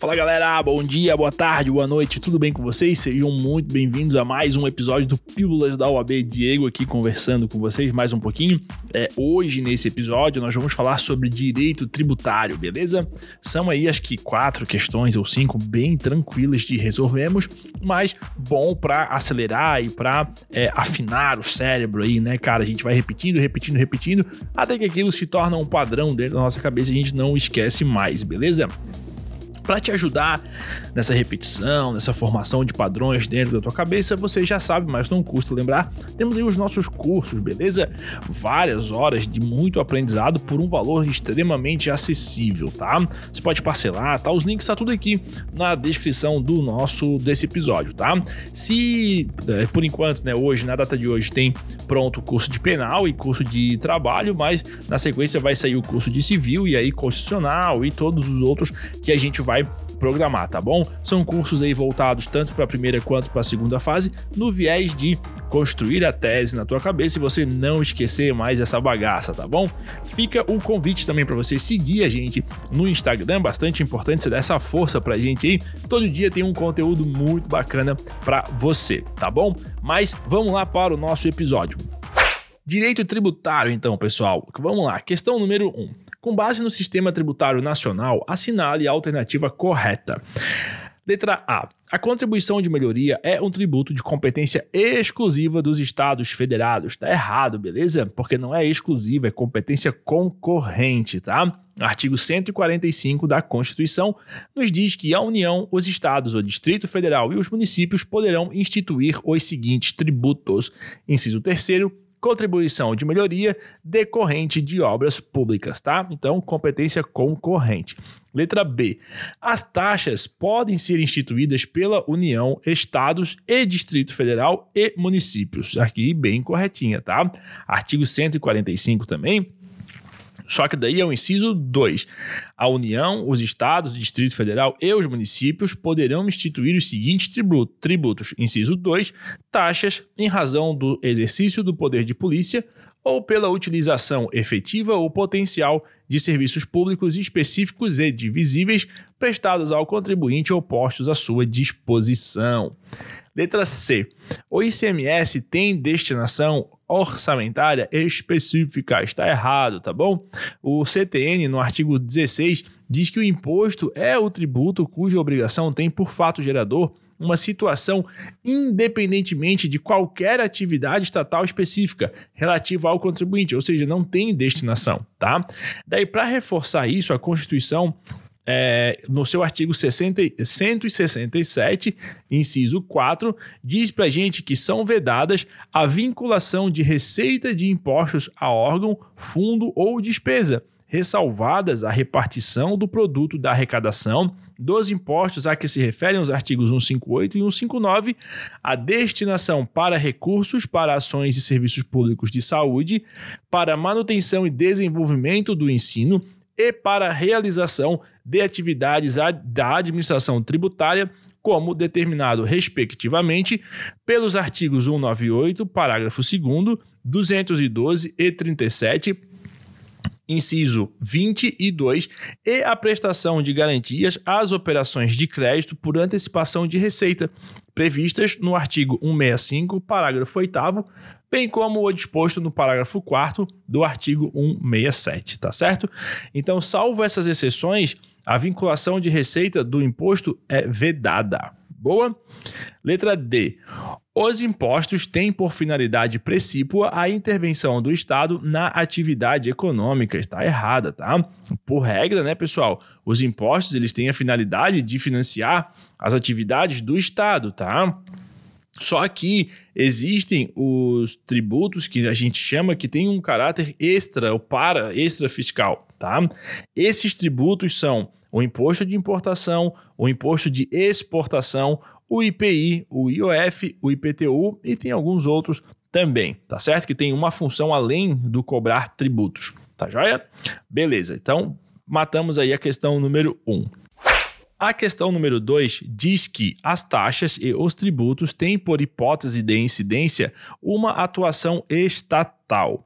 Fala galera, bom dia, boa tarde, boa noite, tudo bem com vocês? Sejam muito bem-vindos a mais um episódio do Pílulas da UAB. Diego aqui conversando com vocês mais um pouquinho. É, hoje, nesse episódio, nós vamos falar sobre direito tributário, beleza? São aí acho que quatro questões ou cinco bem tranquilas de resolvermos, mas bom para acelerar e para é, afinar o cérebro aí, né, cara? A gente vai repetindo, repetindo, repetindo, até que aquilo se torna um padrão dentro da nossa cabeça e a gente não esquece mais, beleza? Para te ajudar nessa repetição, nessa formação de padrões dentro da tua cabeça, você já sabe, mas não custa lembrar, temos aí os nossos cursos, beleza? Várias horas de muito aprendizado por um valor extremamente acessível, tá? Você pode parcelar, tá? Os links tá tudo aqui na descrição do nosso desse episódio, tá? Se é, por enquanto, né, hoje na data de hoje tem pronto o curso de penal e curso de trabalho, mas na sequência vai sair o curso de civil e aí constitucional e todos os outros que a gente vai vai programar, tá bom? São cursos aí voltados tanto para a primeira quanto para a segunda fase, no viés de construir a tese na tua cabeça e você não esquecer mais essa bagaça, tá bom? Fica o convite também para você seguir a gente no Instagram, bastante importante você dar essa força pra gente aí. Todo dia tem um conteúdo muito bacana para você, tá bom? Mas vamos lá para o nosso episódio. Direito tributário, então, pessoal. Vamos lá. Questão número 1. Um. Com base no sistema tributário nacional, assinale a alternativa correta. Letra A. A contribuição de melhoria é um tributo de competência exclusiva dos estados federados. Tá errado, beleza? Porque não é exclusiva, é competência concorrente, tá? Artigo 145 da Constituição nos diz que a União, os estados, o Distrito Federal e os municípios poderão instituir os seguintes tributos. Inciso 3 contribuição de melhoria decorrente de obras públicas, tá? Então, competência concorrente. Letra B. As taxas podem ser instituídas pela União, estados e Distrito Federal e municípios. Aqui bem corretinha, tá? Artigo 145 também só que daí é o inciso 2. A União, os estados, o Distrito Federal e os municípios poderão instituir os seguintes tributos. Inciso 2. Taxas em razão do exercício do poder de polícia ou pela utilização efetiva ou potencial de serviços públicos específicos e divisíveis prestados ao contribuinte ou postos à sua disposição. Letra C. O ICMS tem destinação orçamentária específica. Está errado, tá bom? O CTN, no artigo 16, diz que o imposto é o tributo cuja obrigação tem por fato gerador uma situação independentemente de qualquer atividade estatal específica relativa ao contribuinte, ou seja, não tem destinação, tá? Daí, para reforçar isso, a Constituição é, no seu artigo 60, 167, inciso 4, diz para gente que são vedadas a vinculação de receita de impostos a órgão, fundo ou despesa, ressalvadas a repartição do produto da arrecadação dos impostos a que se referem os artigos 158 e 159, a destinação para recursos para ações e serviços públicos de saúde, para manutenção e desenvolvimento do ensino e para a realização de atividades da administração tributária, como determinado, respectivamente, pelos artigos 198, parágrafo 2, 212 e 37 inciso 22, e a prestação de garantias às operações de crédito por antecipação de receita, previstas no artigo 165, parágrafo 8 bem como o disposto no parágrafo 4 do artigo 167, tá certo? Então, salvo essas exceções, a vinculação de receita do imposto é vedada. Boa? Letra D. Os impostos têm por finalidade precípua a intervenção do Estado na atividade econômica. Está errada, tá? Por regra, né, pessoal? Os impostos eles têm a finalidade de financiar as atividades do Estado, tá? Só que existem os tributos que a gente chama que tem um caráter extra ou para extra fiscal, tá? Esses tributos são o imposto de importação, o imposto de exportação, o IPI, o IOF, o IPTU e tem alguns outros também, tá certo? Que tem uma função além do cobrar tributos, tá joia? Beleza, então matamos aí a questão número 1. Um. A questão número 2 diz que as taxas e os tributos têm, por hipótese de incidência, uma atuação estatal.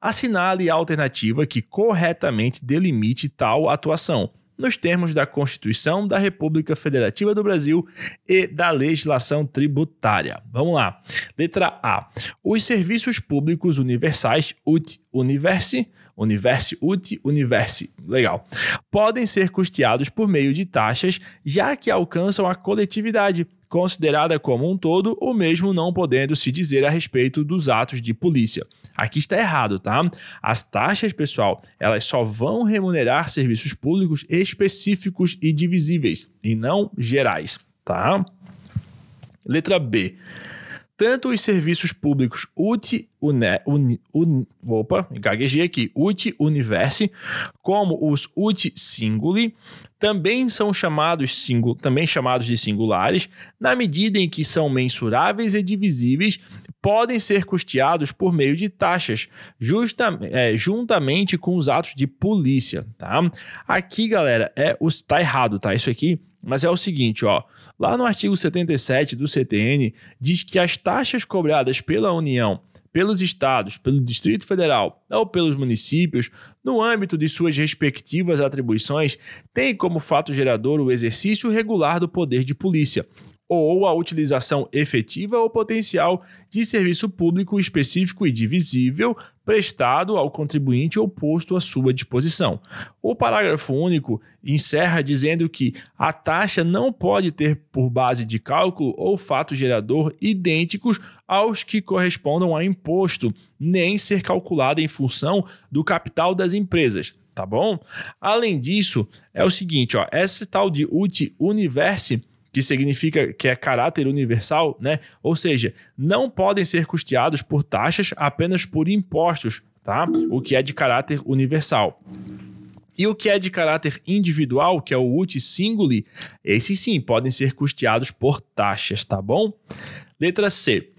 Assinale a alternativa que corretamente delimite tal atuação nos termos da Constituição da República Federativa do Brasil e da legislação tributária. Vamos lá. Letra A. Os serviços públicos universais, UT, Universi, Universe UT, Universe, legal, podem ser custeados por meio de taxas, já que alcançam a coletividade, considerada como um todo, o mesmo não podendo se dizer a respeito dos atos de polícia. Aqui está errado, tá? As taxas, pessoal, elas só vão remunerar serviços públicos específicos e divisíveis, e não gerais, tá? Letra B. Tanto os serviços públicos UT, UNE, uni, un, opa, gaguejei aqui, UT Universe, como os UT Singuli, também são chamados, singul, também chamados de singulares, na medida em que são mensuráveis e divisíveis, podem ser custeados por meio de taxas, justa, é, juntamente com os atos de polícia, tá? Aqui, galera, é os tá errado, tá? Isso aqui mas é o seguinte, ó, lá no artigo 77 do CTN diz que as taxas cobradas pela União, pelos estados, pelo Distrito Federal ou pelos municípios, no âmbito de suas respectivas atribuições, têm como fato gerador o exercício regular do poder de polícia ou a utilização efetiva ou potencial de serviço público específico e divisível prestado ao contribuinte ou posto à sua disposição. O parágrafo único encerra dizendo que a taxa não pode ter por base de cálculo ou fato gerador idênticos aos que correspondam a imposto, nem ser calculada em função do capital das empresas tá bom? Além disso, é o seguinte, ó, essa tal de UT Universe que significa que é caráter universal, né? Ou seja, não podem ser custeados por taxas apenas por impostos, tá? O que é de caráter universal. E o que é de caráter individual, que é o UT Singuli, esses sim podem ser custeados por taxas, tá bom? Letra C.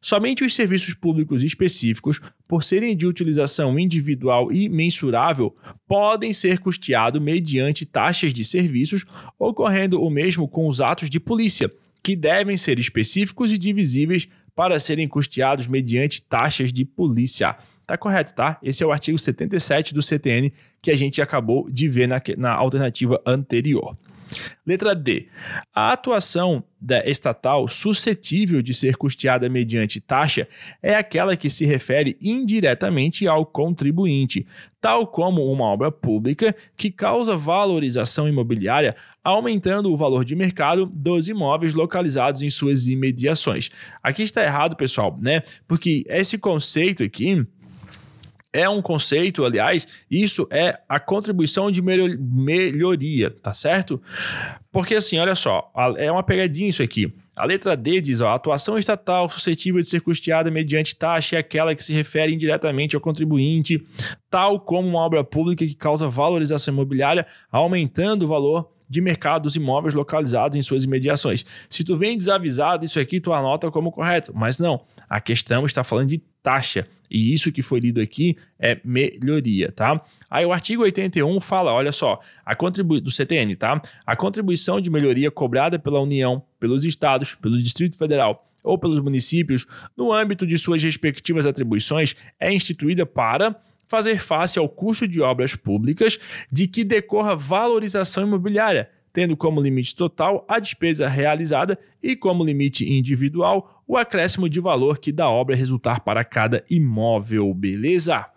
Somente os serviços públicos específicos, por serem de utilização individual e mensurável, podem ser custeados mediante taxas de serviços, ocorrendo o mesmo com os atos de polícia, que devem ser específicos e divisíveis para serem custeados mediante taxas de polícia. Tá correto, tá? Esse é o artigo 77 do CTN que a gente acabou de ver na, na alternativa anterior. Letra D. A atuação da estatal suscetível de ser custeada mediante taxa é aquela que se refere indiretamente ao contribuinte, tal como uma obra pública que causa valorização imobiliária, aumentando o valor de mercado dos imóveis localizados em suas imediações. Aqui está errado, pessoal, né? Porque esse conceito aqui é um conceito, aliás, isso é a contribuição de melhoria, tá certo? Porque assim, olha só, é uma pegadinha isso aqui. A letra D diz: ó, a atuação estatal suscetível de ser custeada mediante taxa é aquela que se refere indiretamente ao contribuinte, tal como uma obra pública que causa valorização imobiliária, aumentando o valor de mercado dos imóveis localizados em suas imediações. Se tu vem desavisado, isso aqui tu anota como correto, mas não. A questão está falando de taxa. E isso que foi lido aqui é melhoria, tá? Aí o artigo 81 fala, olha só, a contribu do CTN, tá? A contribuição de melhoria cobrada pela União, pelos estados, pelo Distrito Federal ou pelos municípios, no âmbito de suas respectivas atribuições, é instituída para fazer face ao custo de obras públicas de que decorra valorização imobiliária, tendo como limite total a despesa realizada e como limite individual o acréscimo de valor que da obra resultar para cada imóvel, beleza?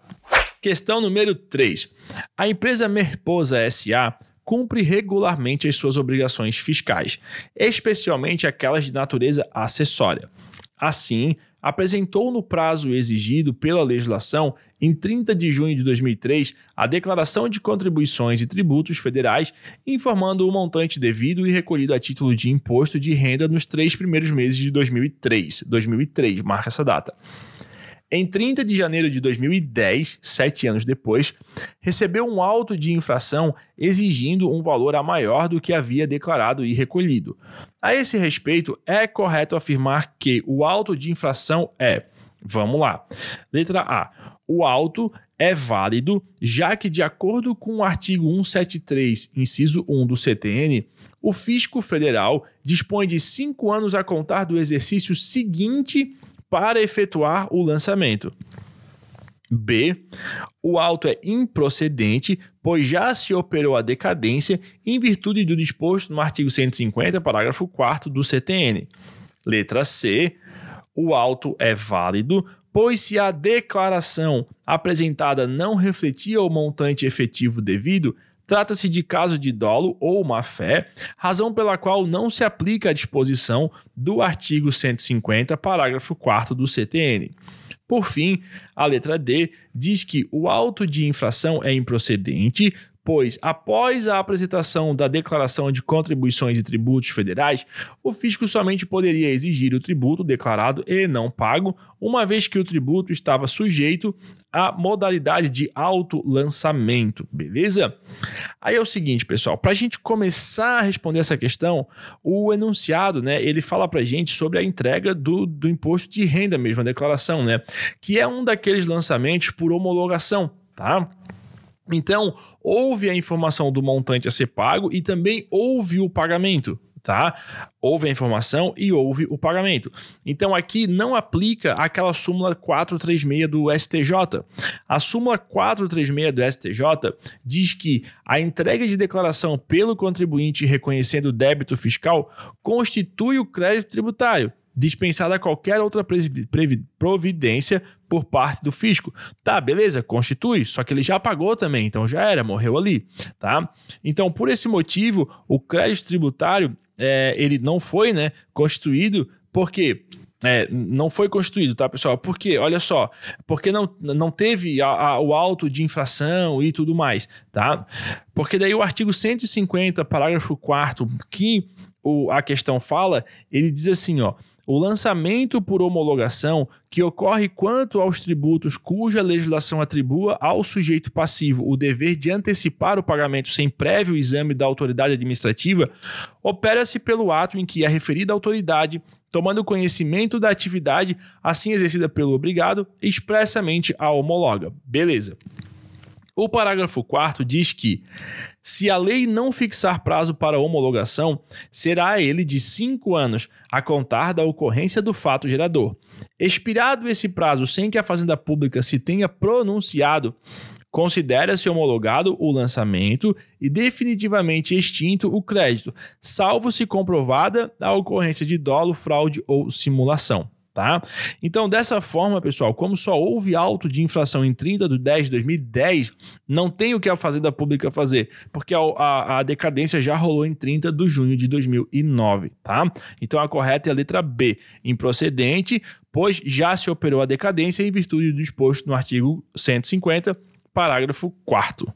Questão número 3. A empresa Merposa SA cumpre regularmente as suas obrigações fiscais, especialmente aquelas de natureza acessória. Assim, apresentou no prazo exigido pela legislação, em 30 de junho de 2003, a declaração de contribuições e tributos federais, informando o montante devido e recolhido a título de imposto de renda nos três primeiros meses de 2003. 2003, marca essa data. Em 30 de janeiro de 2010, sete anos depois, recebeu um auto de infração exigindo um valor a maior do que havia declarado e recolhido. A esse respeito, é correto afirmar que o auto de infração é. Vamos lá. Letra A. O auto é válido, já que, de acordo com o artigo 173, inciso 1 do CTN, o Fisco Federal dispõe de cinco anos a contar do exercício seguinte para efetuar o lançamento. B. O auto é improcedente, pois já se operou a decadência em virtude do disposto no artigo 150, parágrafo 4 do CTN. Letra C. O auto é válido, pois se a declaração apresentada não refletia o montante efetivo devido, trata-se de caso de dolo ou má-fé, razão pela qual não se aplica a disposição do artigo 150, parágrafo 4 do CTN. Por fim, a letra D diz que o auto de infração é improcedente, pois, após a apresentação da declaração de contribuições e tributos federais, o fisco somente poderia exigir o tributo declarado e não pago, uma vez que o tributo estava sujeito à modalidade de auto-lançamento, beleza? Aí é o seguinte, pessoal, para a gente começar a responder essa questão, o enunciado, né, ele fala para a gente sobre a entrega do, do imposto de renda mesmo, a declaração, né, que é um daqueles lançamentos por homologação, tá? Então, houve a informação do montante a ser pago e também houve o pagamento, tá? Houve a informação e houve o pagamento. Então aqui não aplica aquela súmula 436 do STJ. A súmula 436 do STJ diz que a entrega de declaração pelo contribuinte reconhecendo débito fiscal constitui o crédito tributário dispensada qualquer outra providência por parte do fisco. Tá, beleza, constitui, só que ele já pagou também, então já era, morreu ali, tá? Então, por esse motivo, o crédito tributário, é, ele não foi, né, constituído, porque é, não foi constituído, tá, pessoal? Porque, olha só, porque não, não teve a, a, o auto de infração e tudo mais, tá? Porque daí o artigo 150, parágrafo 4 que o, a questão fala, ele diz assim, ó, o lançamento por homologação, que ocorre quanto aos tributos cuja legislação atribua ao sujeito passivo o dever de antecipar o pagamento sem prévio exame da autoridade administrativa, opera-se pelo ato em que a referida autoridade tomando conhecimento da atividade assim exercida pelo obrigado, expressamente a homologa. Beleza. O parágrafo 4 diz que, se a lei não fixar prazo para homologação, será ele de cinco anos a contar da ocorrência do fato gerador. Expirado esse prazo sem que a Fazenda Pública se tenha pronunciado, considera-se homologado o lançamento e definitivamente extinto o crédito, salvo se comprovada a ocorrência de dolo, fraude ou simulação tá? Então, dessa forma, pessoal, como só houve auto de inflação em 30 de 10 de 2010, não tem o que a Fazenda Pública fazer, porque a, a, a, decadência já rolou em 30 de junho de 2009, tá? Então, a correta é a letra B, improcedente, pois já se operou a decadência em virtude do disposto no artigo 150, parágrafo 4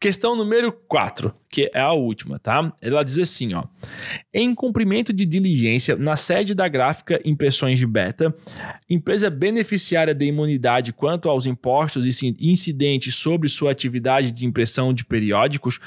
Questão número 4, que é a última, tá? Ela diz assim, ó: Em cumprimento de diligência na sede da gráfica Impressões de Beta, empresa beneficiária de imunidade quanto aos impostos e incidentes sobre sua atividade de impressão de periódicos,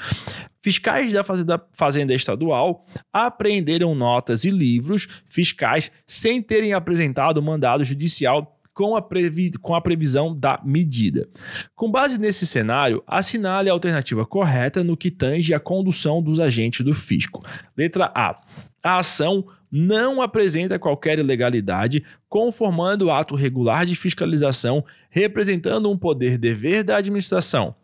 fiscais da Fazenda, Fazenda Estadual apreenderam notas e livros fiscais sem terem apresentado mandado judicial com a, previ com a previsão da medida. Com base nesse cenário, assinale a alternativa correta no que tange a condução dos agentes do fisco. Letra A. A ação não apresenta qualquer ilegalidade, conformando o ato regular de fiscalização, representando um poder-dever da administração.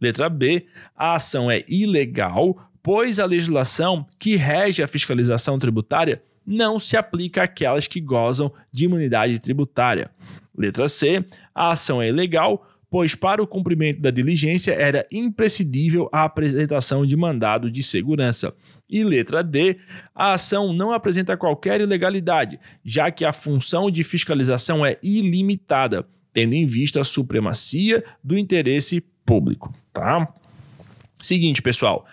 Letra B. A ação é ilegal, pois a legislação que rege a fiscalização tributária não se aplica àquelas que gozam de imunidade tributária. Letra C. A ação é ilegal, pois para o cumprimento da diligência era imprescindível a apresentação de mandado de segurança. E letra D, a ação não apresenta qualquer ilegalidade, já que a função de fiscalização é ilimitada, tendo em vista a supremacia do interesse público, tá? Seguinte, pessoal,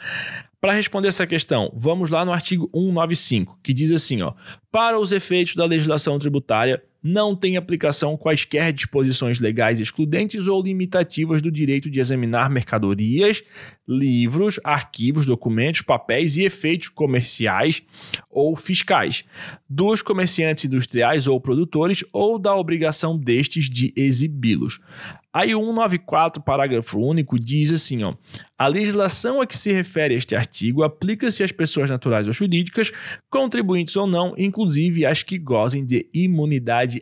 para responder essa questão, vamos lá no artigo 195, que diz assim, ó: Para os efeitos da legislação tributária, não tem aplicação quaisquer disposições legais excludentes ou limitativas do direito de examinar mercadorias, livros, arquivos, documentos, papéis e efeitos comerciais ou fiscais dos comerciantes industriais ou produtores ou da obrigação destes de exibi-los. Aí o 194, parágrafo único, diz assim: ó, a legislação a que se refere este artigo aplica-se às pessoas naturais ou jurídicas, contribuintes ou não, inclusive as que gozem de imunidade,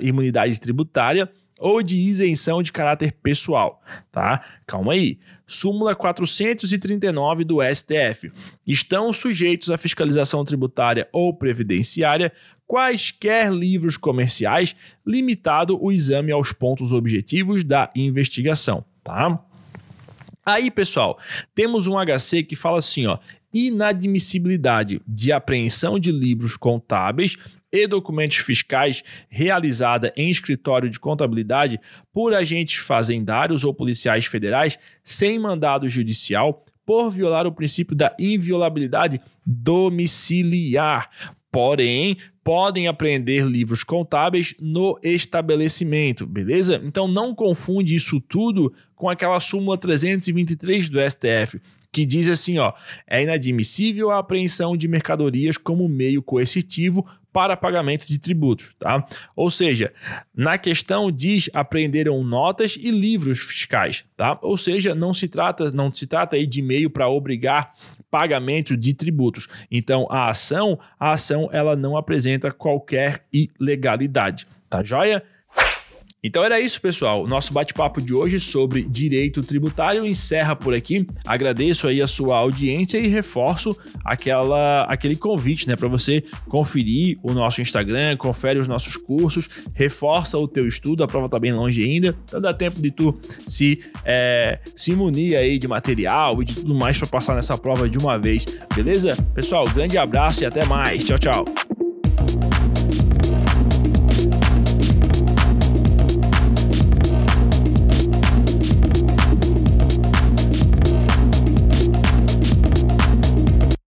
imunidade tributária ou de isenção de caráter pessoal, tá? Calma aí. Súmula 439 do STF. Estão sujeitos à fiscalização tributária ou previdenciária quaisquer livros comerciais, limitado o exame aos pontos objetivos da investigação, tá? Aí, pessoal, temos um HC que fala assim, ó, inadmissibilidade de apreensão de livros contábeis e documentos fiscais realizada em escritório de contabilidade por agentes fazendários ou policiais federais sem mandado judicial por violar o princípio da inviolabilidade domiciliar, porém podem apreender livros contábeis no estabelecimento, beleza? Então não confunde isso tudo com aquela súmula 323 do STF, que diz assim, ó, é inadmissível a apreensão de mercadorias como meio coercitivo para pagamento de tributos, tá? Ou seja, na questão diz apreenderam notas e livros fiscais, tá? Ou seja, não se trata não se trata aí de meio para obrigar pagamento de tributos. Então, a ação, a ação ela não apresenta qualquer ilegalidade, tá joia? Então era isso, pessoal. Nosso bate-papo de hoje sobre direito tributário encerra por aqui. Agradeço aí a sua audiência e reforço aquela, aquele convite, né, para você conferir o nosso Instagram, confere os nossos cursos, reforça o teu estudo. A prova tá bem longe ainda, então dá tempo de tu se é, se munir aí de material e de tudo mais para passar nessa prova de uma vez, beleza? Pessoal, grande abraço e até mais. Tchau, tchau.